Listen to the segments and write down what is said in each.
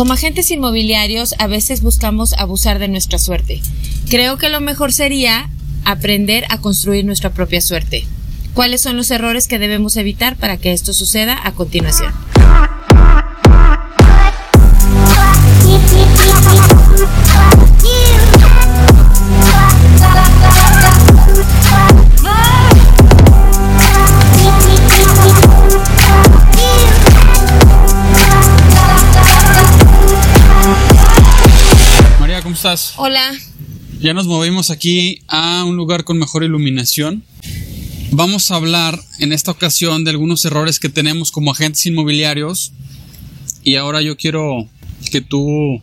Como agentes inmobiliarios a veces buscamos abusar de nuestra suerte. Creo que lo mejor sería aprender a construir nuestra propia suerte. ¿Cuáles son los errores que debemos evitar para que esto suceda a continuación? Estás? Hola. Ya nos movimos aquí a un lugar con mejor iluminación. Vamos a hablar en esta ocasión de algunos errores que tenemos como agentes inmobiliarios y ahora yo quiero que tú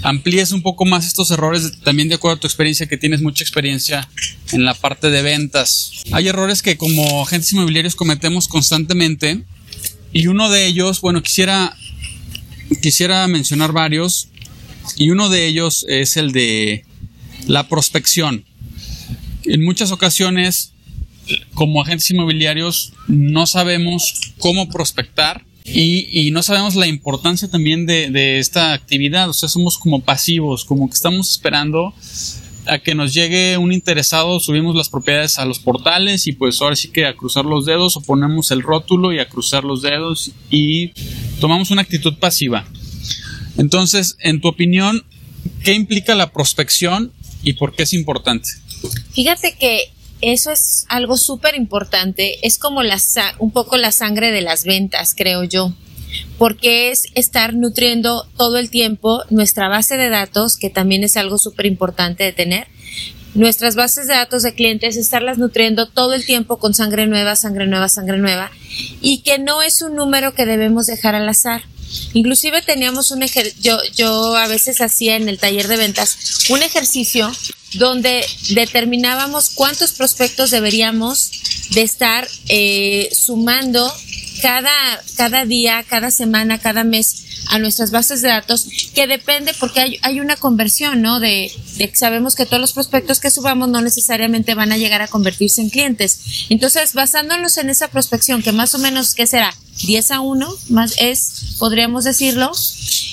amplíes un poco más estos errores también de acuerdo a tu experiencia que tienes mucha experiencia en la parte de ventas. Hay errores que como agentes inmobiliarios cometemos constantemente y uno de ellos, bueno, quisiera quisiera mencionar varios y uno de ellos es el de la prospección. En muchas ocasiones como agentes inmobiliarios no sabemos cómo prospectar y, no sabemos la importancia también de, esta actividad. O sea, somos como pasivos, como que estamos esperando a que nos llegue un interesado, subimos las propiedades a los portales y pues ahora sí que a cruzar los dedos o ponemos el rótulo y a cruzar los dedos y tomamos una actitud pasiva. Entonces, en tu opinión, ¿qué implica la prospección y por qué es importante? Fíjate que eso es algo súper importante. Es como la, un poco la sangre de las ventas, creo yo. Porque es estar nutriendo todo el tiempo nuestra base de datos, que también es algo súper importante de tener. Nuestras bases de datos de clientes, estarlas nutriendo todo el tiempo con sangre nueva, sangre nueva, sangre nueva. Y que no es un número que debemos dejar al azar. Inclusive teníamos un ejercicio, yo, yo a veces hacía en el taller de ventas un ejercicio donde determinábamos cuántos prospectos deberíamos de estar eh, sumando cada, cada día, cada semana, cada mes a nuestras bases de datos, que depende porque hay, hay una conversión, ¿no? De, de, sabemos que todos los prospectos que subamos no necesariamente van a llegar a convertirse en clientes. Entonces, basándonos en esa prospección, que más o menos, ¿qué será? 10 a 1, más es, podríamos decirlo.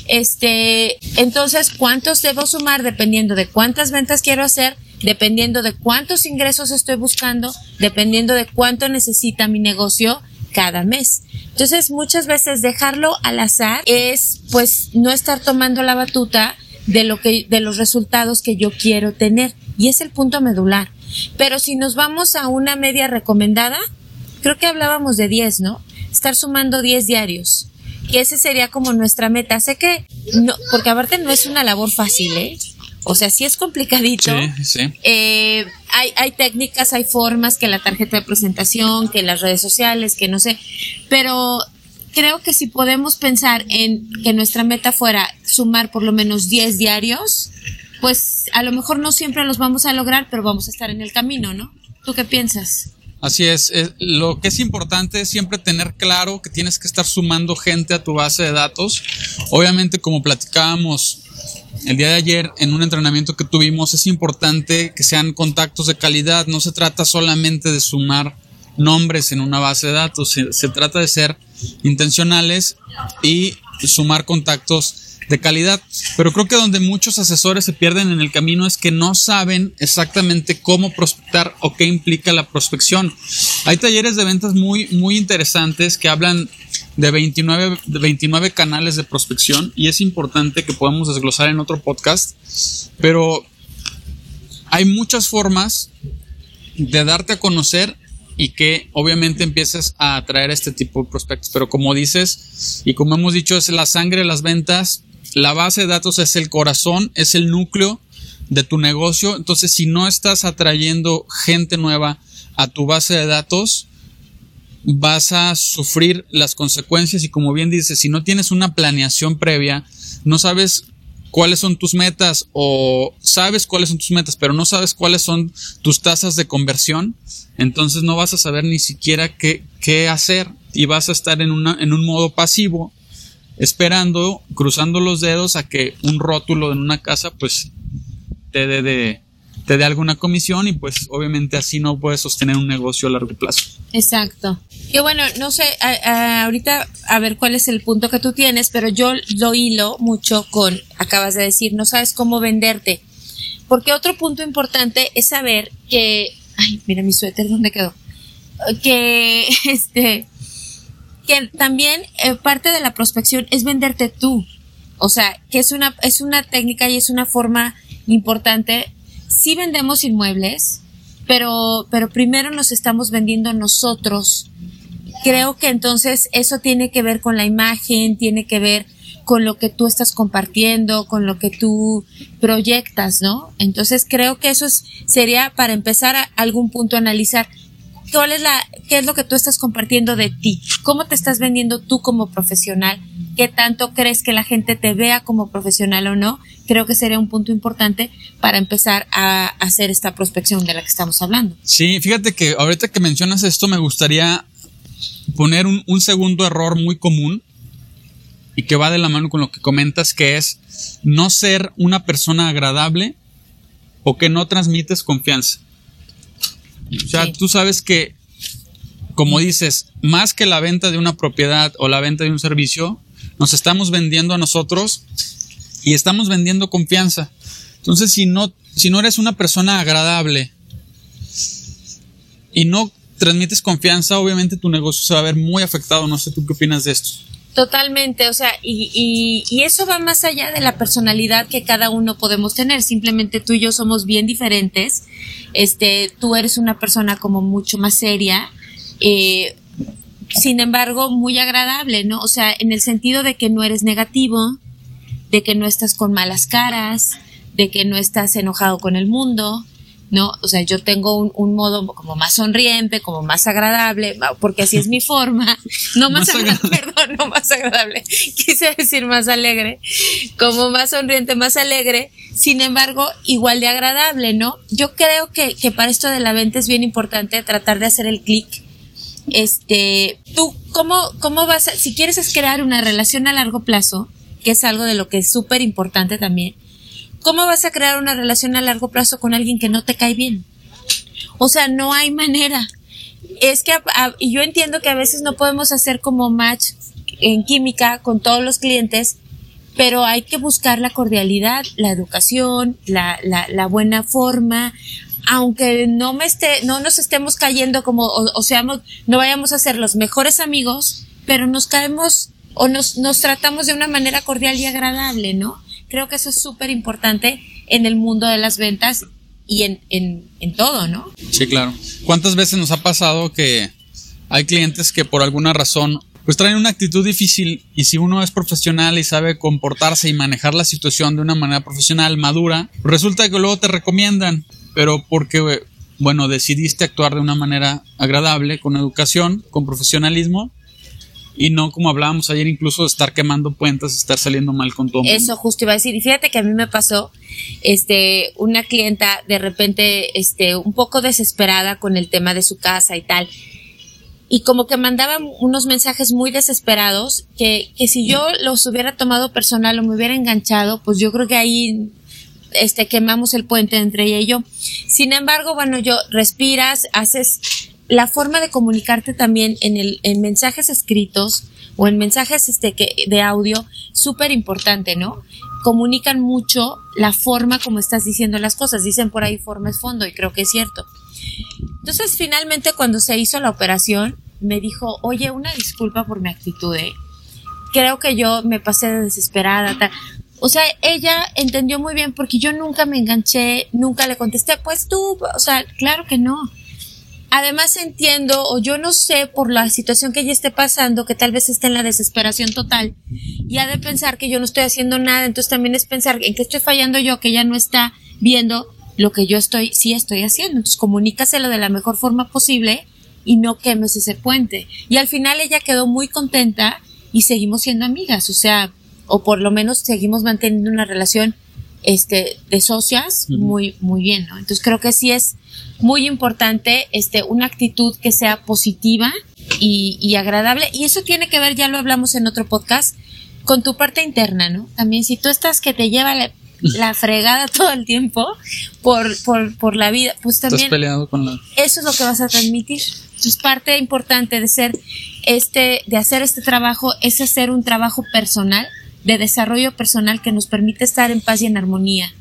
Este, entonces, ¿cuántos debo sumar dependiendo de cuántas ventas quiero hacer? Dependiendo de cuántos ingresos estoy buscando, dependiendo de cuánto necesita mi negocio cada mes. Entonces, muchas veces dejarlo al azar es pues no estar tomando la batuta de lo que de los resultados que yo quiero tener y es el punto medular. Pero si nos vamos a una media recomendada, creo que hablábamos de 10, ¿no? Estar sumando 10 diarios. Y ese sería como nuestra meta. Sé que no, porque aparte no es una labor fácil, ¿eh? O sea, sí es complicadito. Sí, sí. Eh, hay, hay técnicas, hay formas, que la tarjeta de presentación, que las redes sociales, que no sé. Pero creo que si podemos pensar en que nuestra meta fuera sumar por lo menos 10 diarios, pues a lo mejor no siempre los vamos a lograr, pero vamos a estar en el camino, ¿no? ¿Tú qué piensas? Así es, lo que es importante es siempre tener claro que tienes que estar sumando gente a tu base de datos. Obviamente, como platicábamos el día de ayer en un entrenamiento que tuvimos, es importante que sean contactos de calidad. No se trata solamente de sumar nombres en una base de datos, se, trata de ser intencionales y sumar contactos de calidad. Pero creo que donde muchos asesores se pierden en el camino es que no saben exactamente cómo prospectar o qué implica la prospección. Hay talleres de ventas muy, muy interesantes que hablan de 29, de 29 canales de prospección y es importante que podamos desglosar en otro podcast. Pero hay muchas formas de darte a conocer y que obviamente empieces a atraer este tipo de prospectos. Pero como dices, y como hemos dicho, es la sangre de las ventas, la base de datos es el corazón, es el núcleo de tu negocio. Entonces, si no estás atrayendo gente nueva a tu base de datos, vas a sufrir las consecuencias y como bien dices, si no tienes una planeación previa, no sabes cuáles son tus metas o sabes cuáles son tus metas, pero no sabes cuáles son tus tasas de conversión, entonces no vas a saber ni siquiera qué, qué hacer y vas a estar en, en un modo pasivo esperando, cruzando los dedos a que un rótulo en una casa pues te dé de, te dé alguna comisión y pues obviamente así no puedes sostener un negocio a largo plazo. Exacto. Que bueno, no sé, ahorita a ver cuál es el punto que tú tienes, pero yo lo hilo mucho con, acabas de decir, no sabes cómo venderte. Porque otro punto importante es saber que, ay, mira mi suéter, ¿dónde quedó? Que, este, que también eh, parte de la prospección es venderte tú. O sea, que es una, es una técnica y es una forma importante. Sí vendemos inmuebles, pero, pero primero nos estamos vendiendo nosotros. Creo que entonces eso tiene que ver con la imagen, tiene que ver con lo que tú estás compartiendo, con lo que tú proyectas, ¿no? Entonces creo que eso es, sería para empezar a algún punto a analizar cuál es la, qué es lo que tú estás compartiendo de ti, cómo te estás vendiendo tú como profesional, qué tanto crees que la gente te vea como profesional o no, creo que sería un punto importante para empezar a hacer esta prospección de la que estamos hablando. Sí, fíjate que ahorita que mencionas esto me gustaría poner un, un segundo error muy común y que va de la mano con lo que comentas, que es no ser una persona agradable o que no transmites confianza. O sea, tú sabes que, como dices, más que la venta de una propiedad o la venta de un servicio, nos estamos vendiendo a nosotros y estamos vendiendo confianza. Entonces, si no, si no eres una persona agradable y no transmites confianza, obviamente tu negocio se va a ver muy afectado. No sé tú qué opinas de esto. Totalmente, o sea, y, y, y, eso va más allá de la personalidad que cada uno podemos tener. Simplemente tú y yo somos bien diferentes. Este, tú eres una persona como mucho más seria, eh, sin embargo, muy agradable, ¿no? O sea, en el sentido de que no eres negativo, de que no estás con malas caras, de que no estás enojado con el mundo, ¿no? O sea, yo tengo un, modo como más sonriente, como más agradable, porque así es mi forma, no más, agradable, perdón, no más agradable, quise decir más alegre, como más sonriente, más alegre, sin embargo, igual de agradable, ¿no? Yo creo que, que para esto de la venta es bien importante tratar de hacer el clic. Este, tú, ¿cómo, cómo vas a, si quieres es crear una relación a largo plazo, que es algo de lo que es súper importante también, ¿cómo vas a crear una relación a largo plazo con alguien que no te cae bien? O sea, no hay manera. Es que yo entiendo que a veces no podemos hacer como match en química con todos los clientes, pero hay que buscar la cordialidad, la educación, la, la, buena forma, aunque no me esté, no nos estemos cayendo como, o, o, seamos, no vayamos a ser los mejores amigos, pero nos caemos o nos, nos tratamos de una manera cordial y agradable, ¿no? Creo que eso es súper importante en el mundo de las ventas y en, en, en todo, ¿no? Sí, claro. ¿Cuántas veces nos ha pasado que hay clientes que por alguna razón pues traen una actitud difícil y si uno es profesional y sabe comportarse y manejar la situación de una manera profesional, madura, resulta que luego te recomiendan, pero porque, bueno, decidiste actuar de una manera agradable, con educación, con profesionalismo, y no como hablábamos ayer incluso de estar quemando puentes, estar saliendo mal con todo. Eso justo iba a decir, y fíjate que a mí me pasó este una clienta de repente este un poco desesperada con el tema de su casa y tal. Y como que mandaba unos mensajes muy desesperados que, que si yo los hubiera tomado personal o me hubiera enganchado, pues yo creo que ahí este, quemamos el puente entre ella y yo. Sin embargo, bueno, yo respiras, haces la forma de comunicarte también en, el, en mensajes escritos o en mensajes este, que, de audio, súper importante, ¿no? Comunican mucho la forma como estás diciendo las cosas. Dicen por ahí forma es fondo y creo que es cierto. Entonces, finalmente, cuando se hizo la operación, me dijo, oye, una disculpa por mi actitud, ¿eh? Creo que yo me pasé de desesperada. Tal. O sea, ella entendió muy bien porque yo nunca me enganché, nunca le contesté, pues tú, o sea, claro que no además entiendo o yo no sé por la situación que ella esté pasando que tal vez esté en la desesperación total y ha de pensar que yo no estoy haciendo nada, entonces también es pensar en que estoy fallando yo, que ella no está viendo lo que yo estoy, sí estoy haciendo. Entonces comunícaselo de la mejor forma posible y no quemes ese puente. Y al final ella quedó muy contenta y seguimos siendo amigas, o sea, o por lo menos seguimos manteniendo una relación este de socias muy muy bien, ¿no? Entonces creo que sí es muy importante este, una actitud que sea positiva y, agradable. Y eso tiene que ver, ya lo hablamos en otro podcast, con tu parte interna, ¿no? También si tú estás que te lleva la fregada todo el tiempo por, por, por la vida, pues también Estás peleado con la... eso es lo que vas a transmitir. Entonces, parte importante de ser este, de hacer este trabajo es hacer un trabajo personal, de desarrollo personal que nos permite estar en paz y en armonía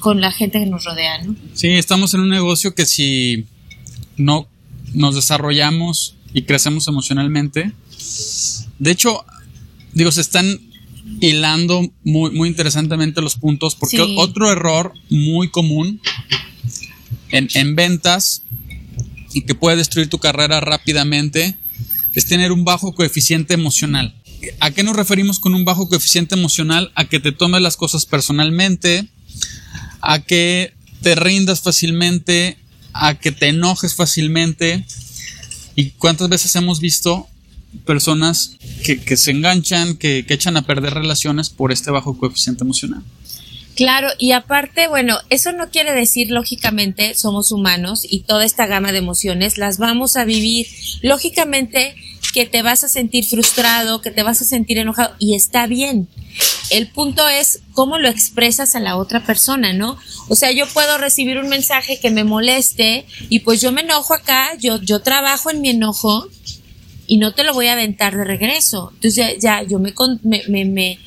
con la gente que nos rodea, ¿no? Sí, estamos en un negocio que si no nos desarrollamos y crecemos emocionalmente, de hecho, digo, se están hilando muy, muy interesantemente los puntos, porque Sí. otro error muy común en, en ventas y que puede destruir tu carrera rápidamente es tener un bajo coeficiente emocional. ¿A qué nos referimos con un bajo coeficiente emocional? A que te tomes las cosas personalmente, a que te rindas fácilmente, a que te enojes fácilmente. ¿Y cuántas veces hemos visto personas que, se enganchan, que echan a perder relaciones por este bajo coeficiente emocional? Claro, y aparte, bueno, eso no quiere decir, lógicamente, somos humanos y toda esta gama de emociones las vamos a vivir. Lógicamente, que te vas a sentir frustrado, que te vas a sentir enojado, y está bien. El punto es cómo lo expresas a la otra persona, ¿no? O sea, yo puedo recibir un mensaje que me moleste y pues yo me enojo acá, yo, yo trabajo en mi enojo y no te lo voy a aventar de regreso. Entonces ya, ya yo me, me, me, me,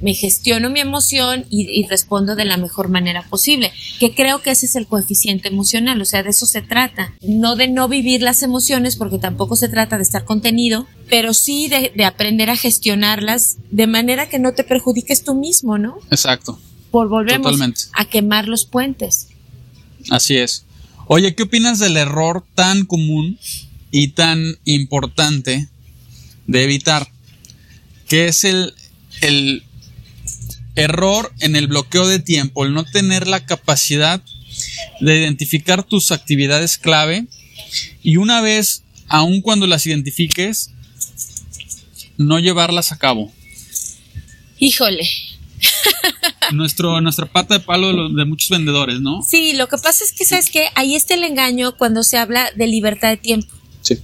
me gestiono mi emoción y, y respondo de la mejor manera posible, que creo que ese es el coeficiente emocional, o sea, de eso se trata, no de no vivir las emociones, porque tampoco se trata de estar contenido, pero sí de, de aprender a gestionarlas de manera que no te perjudiques tú mismo, ¿no? Exacto, Por volvemos Totalmente. a quemar los puentes. así es. Oye, ¿qué opinas del error tan común y tan importante de evitar? Que es el, el error en el bloqueo de tiempo, el no tener la capacidad de identificar tus actividades clave y una vez, aun cuando las identifiques, no llevarlas a cabo. Híjole, Nuestro, nuestra pata de palo de, los- de muchos vendedores, ¿no? sí, lo que pasa es que, ¿sabes qué? Ahí está el engaño cuando se habla de libertad de tiempo. Sí.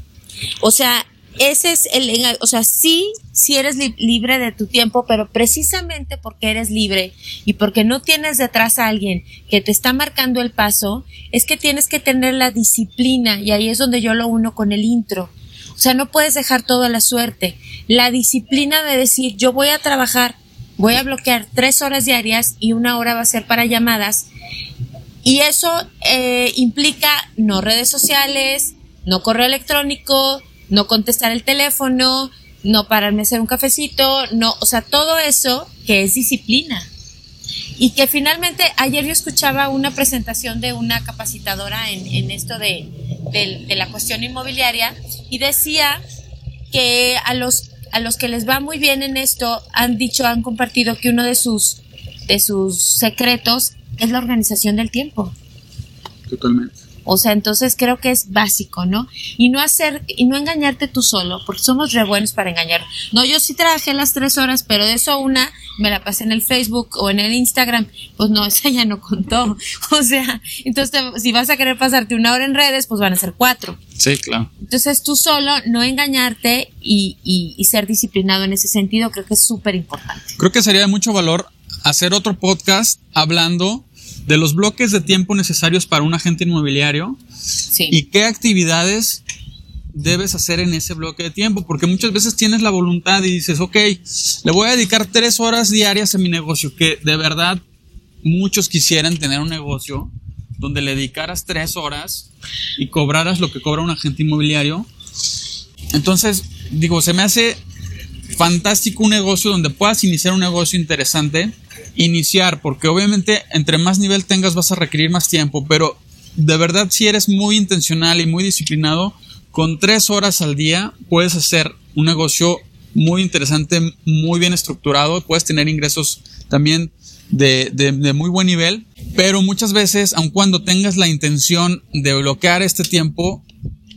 O sea, ese es el, o sea, sí, sí eres li- libre de tu tiempo, pero precisamente porque eres libre y porque no tienes detrás a alguien que te está marcando el paso, es que tienes que tener la disciplina y ahí es donde yo lo uno con el intro. O sea, no puedes dejar todo a la suerte. La disciplina de decir, yo voy a trabajar, voy a bloquear tres horas diarias y una hora va a ser para llamadas y eso eh, implica no redes sociales, no correo electrónico, no contestar el teléfono, no pararme a hacer un cafecito, no, o sea, todo eso que es disciplina. Y que finalmente, ayer yo escuchaba una presentación de una capacitadora en, esto de, de- de la cuestión inmobiliaria y decía que a los, a los que les va muy bien en esto han dicho, han compartido que uno de sus, de sus secretos es la organización del tiempo. Totalmente. O sea, entonces creo que es básico, ¿no? Y no hacer, y no engañarte tú solo, porque somos re buenos para engañar. No, yo sí trabajé las tres horas, pero de eso una me la pasé en el Facebook o en el Instagram. Pues no, esa ya no contó. O sea, entonces te- si vas a querer pasarte una hora en redes, pues van a ser cuatro. Sí, claro. Entonces tú solo, no engañarte y, y, y ser disciplinado en ese sentido, creo que es súper importante. Creo que sería de mucho valor hacer otro podcast hablando de los bloques de tiempo necesarios para un agente inmobiliario Sí. y qué actividades debes hacer en ese bloque de tiempo, porque muchas veces tienes la voluntad y dices, ok, le voy a dedicar tres horas diarias a mi negocio, que de verdad muchos quisieran tener un negocio donde le dedicaras tres horas y cobraras lo que cobra un agente inmobiliario. Entonces, digo, se me hace fantástico un negocio donde puedas iniciar un negocio interesante, iniciar, porque obviamente entre más nivel tengas vas a requerir más tiempo, pero de verdad si eres muy intencional y muy disciplinado, con tres horas al día puedes hacer un negocio muy interesante, muy bien estructurado, puedes tener ingresos también de, de- de muy buen nivel, pero muchas veces, aun cuando tengas la intención de bloquear este tiempo,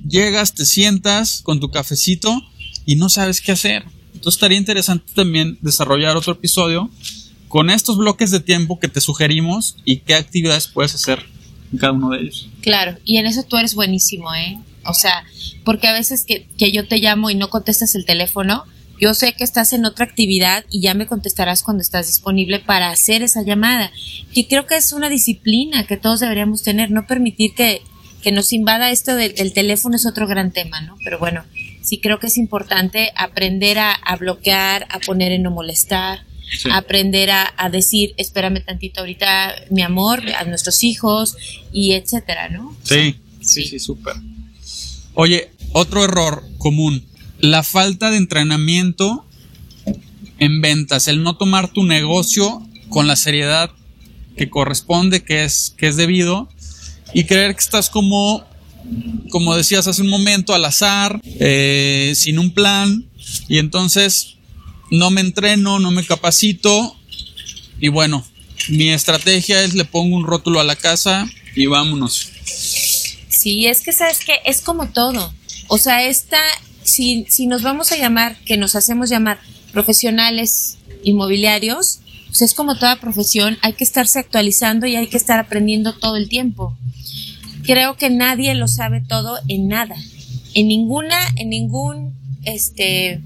llegas, te sientas con tu cafecito y no sabes qué hacer. Entonces estaría interesante también desarrollar otro episodio con estos bloques de tiempo que te sugerimos y qué actividades puedes hacer en cada uno de ellos. Claro, y en eso tú eres buenísimo, ¿eh? O sea, porque a veces que, que yo te llamo y no contestas el teléfono, yo sé que estás en otra actividad y ya me contestarás cuando estás disponible para hacer esa llamada. Y creo que es una disciplina que todos deberíamos tener, no permitir que, que nos invada esto del, teléfono es otro gran tema, ¿no? Pero bueno, sí creo que es importante aprender a, bloquear, a poner en no molestar, aprender a, a, decir, espérame tantito ahorita, mi amor, a nuestros hijos y etcétera, ¿no? Sí, sí, sí, súper. Oye, otro error común, la falta de entrenamiento en ventas, el no tomar tu negocio con la seriedad que corresponde, que es, que es debido, y creer que estás como, como decías hace un momento, al azar, eh, sin un plan, y entonces no me entreno, no me capacito, y bueno, mi estrategia es le pongo un rótulo a la casa y vámonos. Sí, es que sabes que es como todo. O sea, esta, si, si nos vamos a llamar, que nos hacemos llamar profesionales inmobiliarios, pues es como toda profesión, hay que estarse actualizando y hay que estar aprendiendo todo el tiempo. Creo que nadie lo sabe todo en nada. En ninguna, en ningún, este,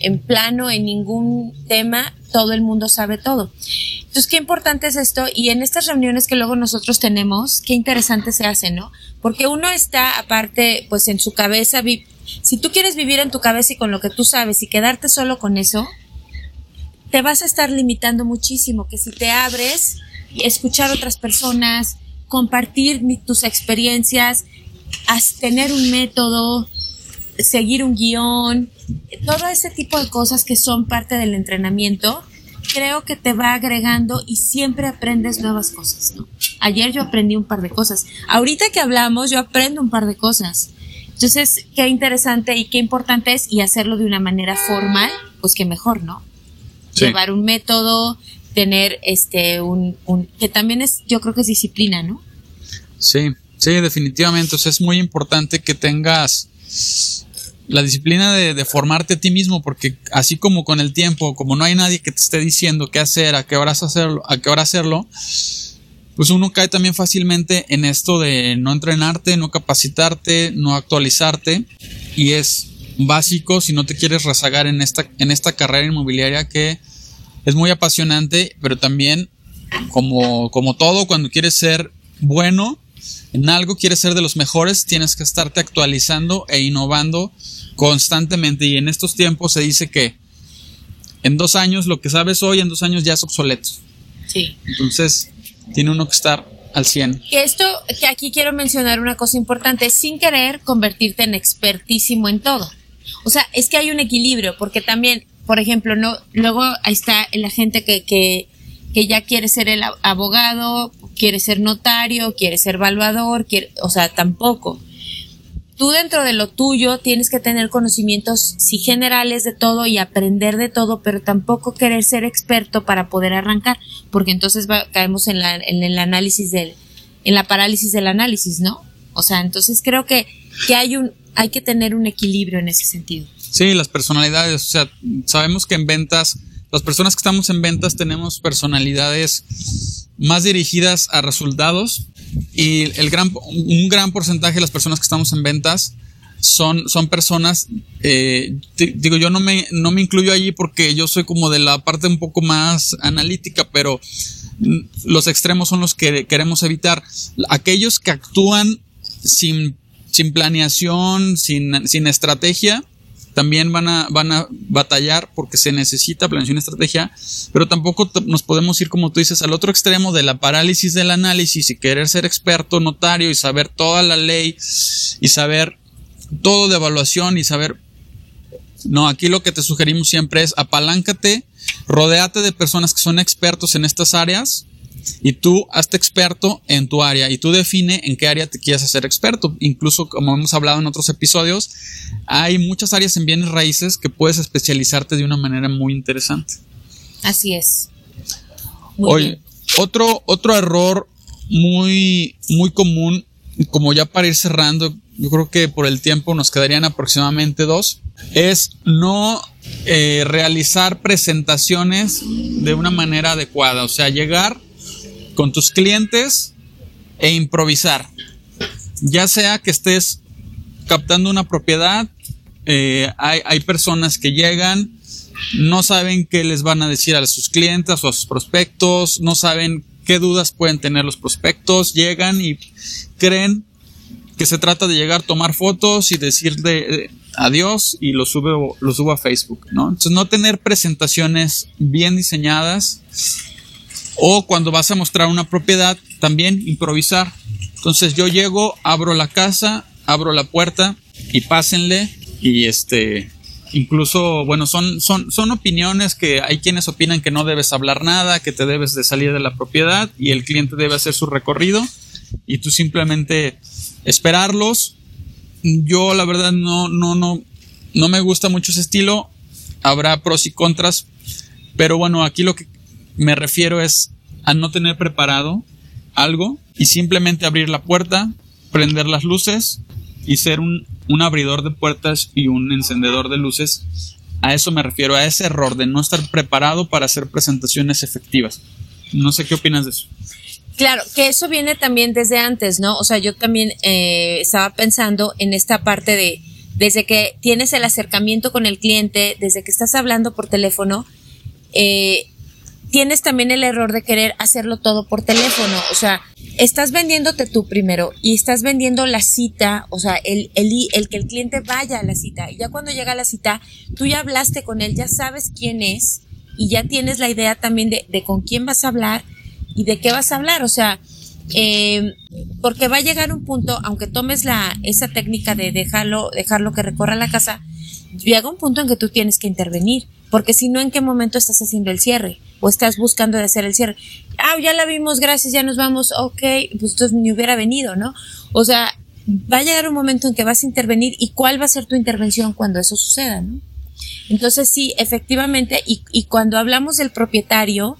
en plano, en ningún tema, todo el mundo sabe todo. Entonces, qué importante es esto y en estas reuniones que luego nosotros tenemos, qué interesante se hace, ¿no? Porque uno está aparte, pues en su cabeza, si tú quieres vivir en tu cabeza y con lo que tú sabes y quedarte solo con eso, te vas a estar limitando muchísimo, que si te abres, escuchar otras personas, compartir tus experiencias, tener un método, seguir un guion, todo ese tipo de cosas que son parte del entrenamiento, creo que te va agregando y siempre aprendes nuevas cosas, ¿no? Ayer yo aprendí un par de cosas. Ahorita que hablamos, yo aprendo un par de cosas. Entonces, qué interesante y qué importante es y hacerlo de una manera formal, pues que mejor, ¿no? Llevar un método, tener este un, un que también es yo creo que es disciplina, ¿no? Sí, sí, definitivamente, o sea, es muy importante que tengas la disciplina de, formarte a ti mismo, porque así como con el tiempo, como no hay nadie que te esté diciendo qué hacer, a qué horas hacerlo, a qué hora hacerlo, pues uno cae también fácilmente en esto de no entrenarte, no capacitarte, no actualizarte, y es básico si no te quieres rezagar en esta, en esta carrera inmobiliaria que es muy apasionante, pero también como, como todo, cuando quieres ser bueno en algo, quieres ser de los mejores, tienes que estarte actualizando e innovando constantemente y en estos tiempos se dice que en dos años lo que sabes hoy en dos años ya es obsoleto. Sí. Entonces tiene uno que estar al 100. Que esto, que aquí quiero mencionar una cosa importante, sin querer convertirte en expertísimo en todo. O sea, es que hay un equilibrio, porque también, por ejemplo, no, luego ahí está la gente que, que, que ya quiere ser el abogado, quiere ser notario, quiere ser evaluador, quiere, o sea, tampoco tú dentro de lo tuyo tienes que tener conocimientos sí generales de todo y aprender de todo, pero tampoco querer ser experto para poder arrancar, porque entonces caemos en, la, en el análisis del, en la parálisis del análisis, ¿no? O sea, entonces creo que, que hay un, hay que tener un equilibrio en ese sentido. Sí, las personalidades, o sea, sabemos que en ventas, las personas que estamos en ventas tenemos personalidades más dirigidas a resultados, y el gran, un gran porcentaje de las personas que estamos en ventas son, son personas, eh, digo, yo no me, no me incluyo allí porque yo soy como de la parte un poco más analítica, pero los extremos son los que queremos evitar. Aquellos que actúan sin, sin planeación, sin, sin estrategia, también van a, van a batallar porque se necesita planeación y estrategia, pero tampoco nos podemos ir, como tú dices, al otro extremo de la parálisis del análisis y querer ser experto notario y saber toda la ley y saber todo de evaluación y saber... No, aquí lo que te sugerimos siempre es apaláncate, rodéate de personas que son expertos en estas áreas y tú hazte experto en tu área y tú define en qué área te quieres hacer experto. Incluso, como hemos hablado en otros episodios, hay muchas áreas en bienes raíces que puedes especializarte de una manera muy interesante. Así es. Oye, otro, otro error muy, muy común, como ya para ir cerrando, yo creo que por el tiempo nos quedarían aproximadamente dos, es no eh, realizar presentaciones de una manera adecuada. O sea, llegar con tus clientes e improvisar. Ya sea que estés captando una propiedad, eh, hay, hay, personas que llegan no saben qué les van a decir a sus clientes o a sus prospectos, no saben qué dudas pueden tener los prospectos, llegan y creen que se trata de llegar, tomar fotos y decirle adiós y lo subo, lo subo a Facebook, ¿no? Entonces no tener presentaciones bien diseñadas o cuando vas a mostrar una propiedad, también improvisar. Entonces yo llego, abro la casa, abro la puerta y pásenle. Y este incluso bueno son son son opiniones que hay quienes opinan que no debes hablar nada que te debes de salir de la propiedad y el cliente debe hacer su recorrido y tú simplemente esperarlos. Yo la verdad no no no no me gusta mucho ese estilo. Habrá pros y contras pero bueno aquí lo que me refiero es a no tener preparado algo y simplemente abrir la puerta prender las luces y ser un, un abridor de puertas y un encendedor de luces. A eso me refiero, a ese error de no estar preparado para hacer presentaciones efectivas. No sé qué opinas de eso. Claro, que eso viene también desde antes, ¿no? O sea, yo también eh, estaba pensando en esta parte de, desde que tienes el acercamiento con el cliente, desde que estás hablando por teléfono, eh, tienes también el error de querer hacerlo todo por teléfono. O sea, estás vendiéndote tú primero y estás vendiendo la cita, o sea, el, el, el que el cliente vaya a la cita. Y ya cuando llega a la cita, tú ya hablaste con él, ya sabes quién es y ya tienes la idea también de, de con quién vas a hablar y de qué vas a hablar. O sea, eh, porque va a llegar un punto, aunque tomes la, esa técnica de dejarlo, dejarlo que recorra la casa, llega un punto en que tú tienes que intervenir, porque si no, ¿en qué momento estás haciendo el cierre? O estás buscando de hacer el cierre. Ah, ya la vimos, gracias, ya nos vamos, ok, pues entonces ni hubiera venido, ¿no? O sea, va a llegar un momento en que vas a intervenir y cuál va a ser tu intervención cuando eso suceda, ¿no? Entonces sí, efectivamente, y, y cuando hablamos del propietario,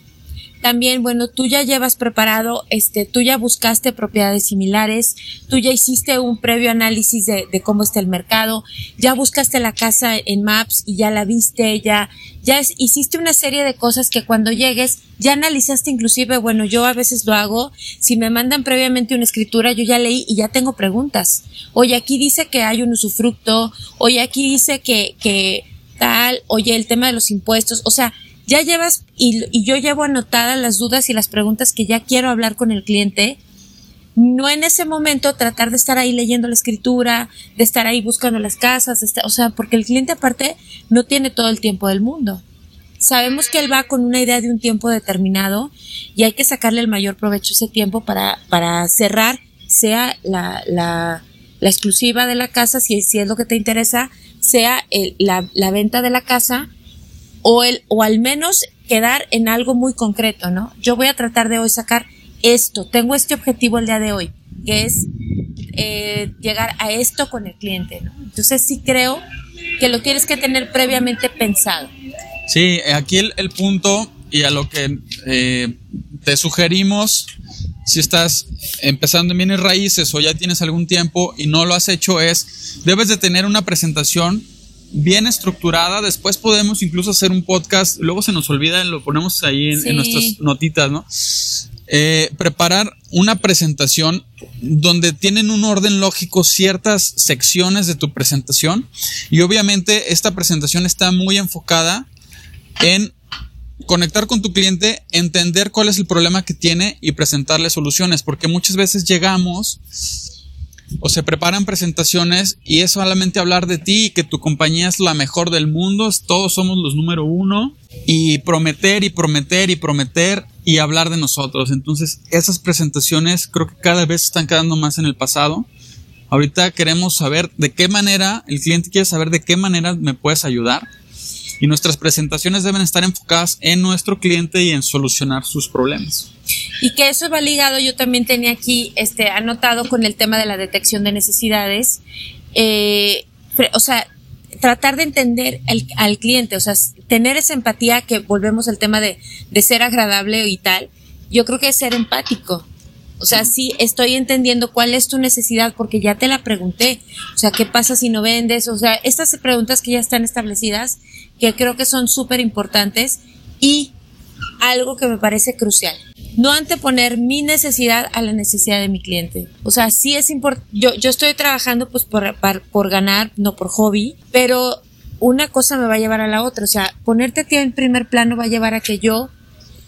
también, bueno, tú ya llevas preparado, este, tú ya buscaste propiedades similares, tú ya hiciste un previo análisis de, de cómo está el mercado, ya buscaste la casa en Maps y ya la viste, ya, ya hiciste una serie de cosas que cuando llegues ya analizaste inclusive, bueno, yo a veces lo hago, si me mandan previamente una escritura, yo ya leí y ya tengo preguntas. Oye, aquí dice que hay un usufructo, oye, aquí dice que, que tal, oye, el tema de los impuestos, o sea, ya llevas y, yo llevo anotadas las dudas y las preguntas que ya quiero hablar con el cliente. No en ese momento tratar de estar ahí leyendo la escritura, de estar ahí buscando las casas, estar, o sea, porque el cliente aparte no tiene todo el tiempo del mundo. Sabemos que él va con una idea de un tiempo determinado y hay que sacarle el mayor provecho ese tiempo para, para cerrar, sea la, la, exclusiva de la casa, si, si es lo que te interesa, sea la, la venta de la casa o, el, o al menos quedar en algo muy concreto, ¿no? Yo voy a tratar de hoy sacar esto, tengo este objetivo el día de hoy, que es eh, llegar a esto con el cliente, ¿no? Entonces sí creo que lo tienes que tener previamente pensado. Sí, aquí el, el punto y a lo que eh, te sugerimos, si estás empezando en bienes raíces o ya tienes algún tiempo y no lo has hecho, es, debes de tener una presentación bien estructurada. Después podemos incluso hacer un podcast. Luego se nos olvida, lo ponemos ahí en, sí. en nuestras notitas, ¿no? Eh, preparar una presentación donde tienen un orden lógico ciertas secciones de tu presentación y obviamente esta presentación está muy enfocada en conectar con tu cliente, entender cuál es el problema que tiene y presentarle soluciones, porque muchas veces llegamos o se preparan presentaciones y es solamente hablar de ti y que tu compañía es la mejor del mundo, todos somos los número uno y prometer y prometer y prometer y hablar de nosotros. Entonces esas presentaciones creo que cada vez están quedando más en el pasado. Ahorita queremos saber de qué manera, el cliente quiere saber de qué manera me puedes ayudar y nuestras presentaciones deben estar enfocadas en nuestro cliente y en solucionar sus problemas. Y que eso va ligado, yo también tenía aquí este, anotado con el tema de la detección de necesidades. Eh, o sea, tratar de entender el, al cliente, o sea, tener esa empatía que volvemos al tema de, de ser agradable y tal. Yo creo que es ser empático. O sea, sí estoy entendiendo cuál es tu necesidad porque ya te la pregunté. O sea, ¿qué pasa si no vendes? O sea, estas preguntas que ya están establecidas, que creo que son súper importantes y algo que me parece crucial. No anteponer mi necesidad a la necesidad de mi cliente. O sea, sí es importante. Yo, yo estoy trabajando pues por, por, por ganar, no por hobby, pero una cosa me va a llevar a la otra. O sea, ponerte a ti en primer plano va a llevar a que yo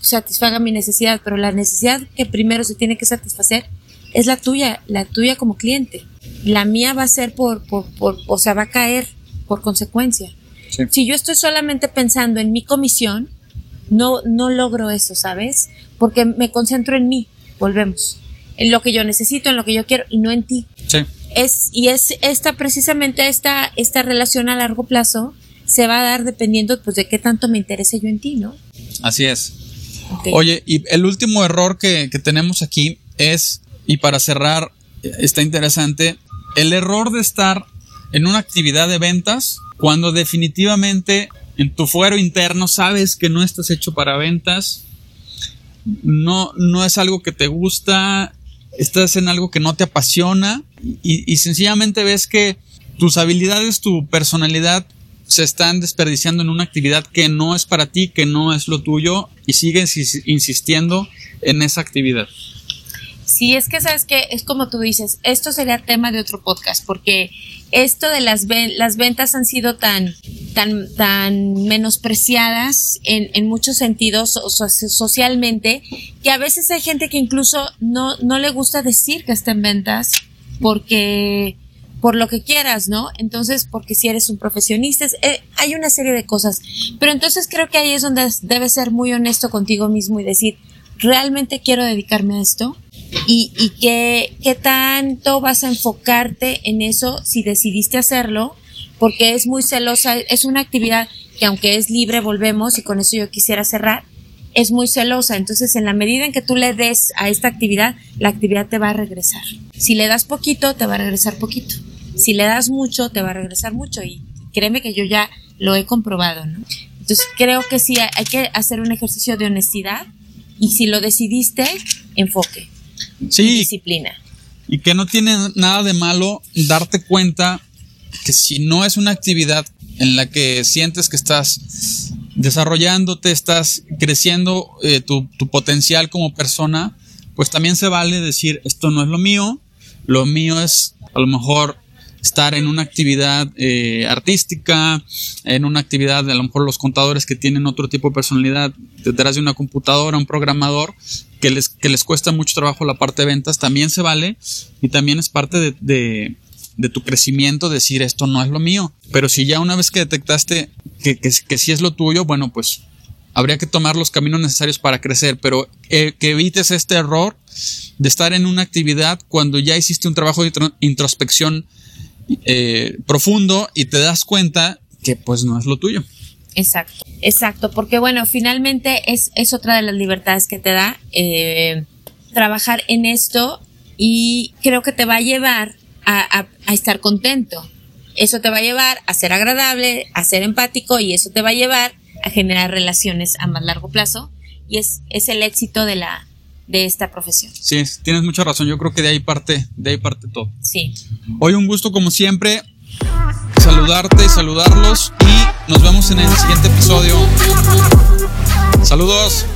satisfaga mi necesidad, pero la necesidad que primero se tiene que satisfacer es la tuya, la tuya como cliente. La mía va a ser por, por, por o sea, va a caer por consecuencia. Si yo estoy solamente pensando en mi comisión, no, no logro eso, ¿sabes? Porque me concentro en mí, volvemos, en lo que yo necesito, en lo que yo quiero y no en ti. Sí. Es, y es esta, precisamente esta, esta relación a largo plazo se va a dar dependiendo pues de qué tanto me interese yo en ti, ¿no? Así es. Oye, y el último error que, que tenemos aquí es, y para cerrar, está interesante, el error de estar en una actividad de ventas cuando definitivamente en tu fuero interno sabes que no estás hecho para ventas, no, no es algo que te gusta, estás en algo que no te apasiona y, y sencillamente ves que tus habilidades, tu personalidad se están desperdiciando en una actividad que no es para ti, que no es lo tuyo y sigues insistiendo en esa actividad. Sí, es que sabes que es como tú dices, esto sería tema de otro podcast, porque esto de las, ventas han sido tan, tan, tan menospreciadas en, muchos sentidos socialmente, que a veces hay gente que incluso no, no le gusta decir que está en ventas, porque por lo que quieras, ¿no? Entonces, porque si eres un profesionista, eh, hay una serie de cosas. Pero entonces creo que ahí es donde debes ser muy honesto contigo mismo y decir, ¿realmente quiero dedicarme a esto? Y, qué, qué tanto vas a enfocarte en eso si decidiste hacerlo, porque es muy celosa, es una actividad que aunque es libre, volvemos, y con eso yo quisiera cerrar, es muy celosa. Entonces, en la medida en que tú le des a esta actividad, la actividad te va a regresar. Si le das poquito, te va a regresar poquito. Si le das mucho, te va a regresar mucho. Y créeme que yo ya lo he comprobado, ¿no? Entonces, creo que sí hay que hacer un ejercicio de honestidad y si lo decidiste, enfoque sí, disciplina. Y que no tiene nada de malo darte cuenta que si no es una actividad en la que sientes que estás desarrollándote, estás creciendo eh, tu, tu potencial como persona, pues también se vale decir, esto no es lo mío, lo mío es a lo mejor estar en una actividad eh, artística, en una actividad, a lo mejor los contadores que tienen otro tipo de personalidad detrás de una computadora, un programador, que les, que les cuesta mucho trabajo la parte de ventas, también se vale y también es parte de, de, tu crecimiento decir esto no es lo mío. Pero si ya una vez que detectaste que, que, sí es lo tuyo, bueno, pues habría que tomar los caminos necesarios para crecer, pero eh, que evites este error de estar en una actividad cuando ya hiciste un trabajo de introspección eh, profundo y te das cuenta que pues no es lo tuyo. Exacto, exacto, porque bueno, finalmente es, es otra de las libertades que te da eh, trabajar en esto y creo que te va a llevar a, a, estar contento. Eso te va a llevar a ser agradable, a ser empático y eso te va a llevar a generar relaciones a más largo plazo y es, es el éxito de la, de esta profesión. Sí, tienes mucha razón. Yo creo que de ahí parte, de ahí parte todo. Sí. Hoy un gusto como siempre saludarte, saludarlos y nos vemos en el siguiente episodio. Saludos.